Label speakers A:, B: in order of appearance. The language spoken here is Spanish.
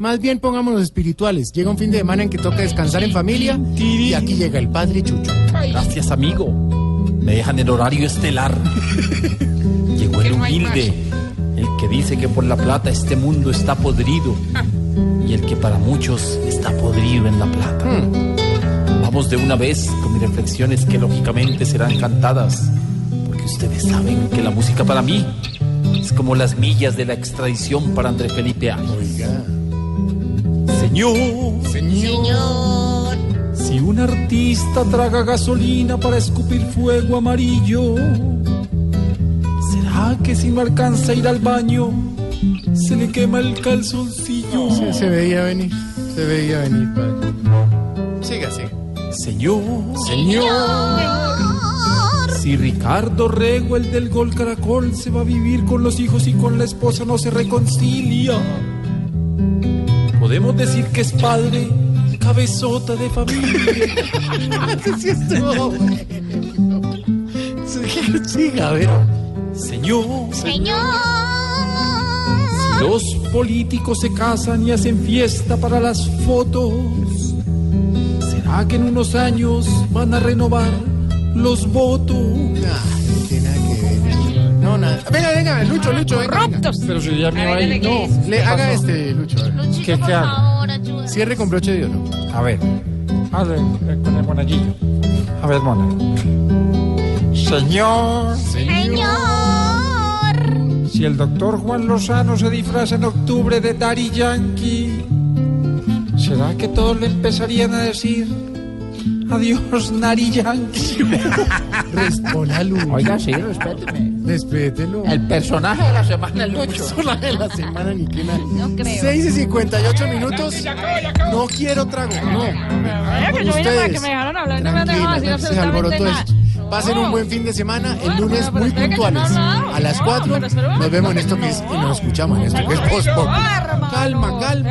A: Más bien pongámonos espirituales. Llega un fin de semana en que toca descansar en familia y aquí llega el padre Chucho.
B: Gracias, amigo. Me dejan el horario estelar. Llegó el humilde, el que dice que por la plata este mundo está podrido y el que para muchos está podrido en la plata. Vamos de una vez con mis reflexiones que lógicamente serán cantadas, porque ustedes saben que la música para mí es como las millas de la extradición para André Felipe Ángel. Señor,
C: Señor.
B: si un artista traga gasolina para escupir fuego amarillo, ¿será que si no alcanza a ir al baño, se le quema el calzoncillo?
A: Se, se veía venir, se veía venir, padre. Siga, siga.
B: Señor,
A: Señor.
B: si Ricardo Rego, el del gol caracol, se va a vivir con los hijos y con la esposa no se reconcilia, podemos decir que es padre, cabezota de familia.
A: Sí estuvo bueno. Siga, a ver.
B: Señor,
C: Señor.
B: Los políticos se casan y hacen fiesta para las fotos. ¿Será que en unos años van a renovar los votos?
A: Nah, Venga, venga, Lucho, Lucho, venga. venga.
B: Pero si ya me
C: va a ir.
A: No, le haga este, Lucho. a ver.
C: Luchito,
B: ¿Qué-
C: por
B: qué hago?
C: favor, ayuda.
A: Cierre con broche de oro.
B: A ver, hazle eh, con el monaguillo. A ver, mona. Señor,
C: Señor.
B: si el doctor Juan Lozano se disfraza en octubre de Daddy Yankee, ¿será que todos le empezarían a decir adiós, Nari Yankee?
A: Responda, Lucho.
D: Oiga, sí, respéteme.
A: Respételo.
D: El personaje de la semana es Lucho.
A: Sola de la semana ni que nada.
C: No creo.
A: 6 y 58 minutos. No quiero trago, no.
E: Oiga, que yo vine para que me dejaran hablar, no me han dejado decir
A: Tranquila, se alborotó
E: absolutamente
A: esto.
E: nada.
A: Pasen un buen fin de semana. El lunes muy puntuales. A las
E: No,
A: 4
E: pero espere un
A: nos vemos en esto que es. Y nos escuchamos en esto que es post. Calma, calma.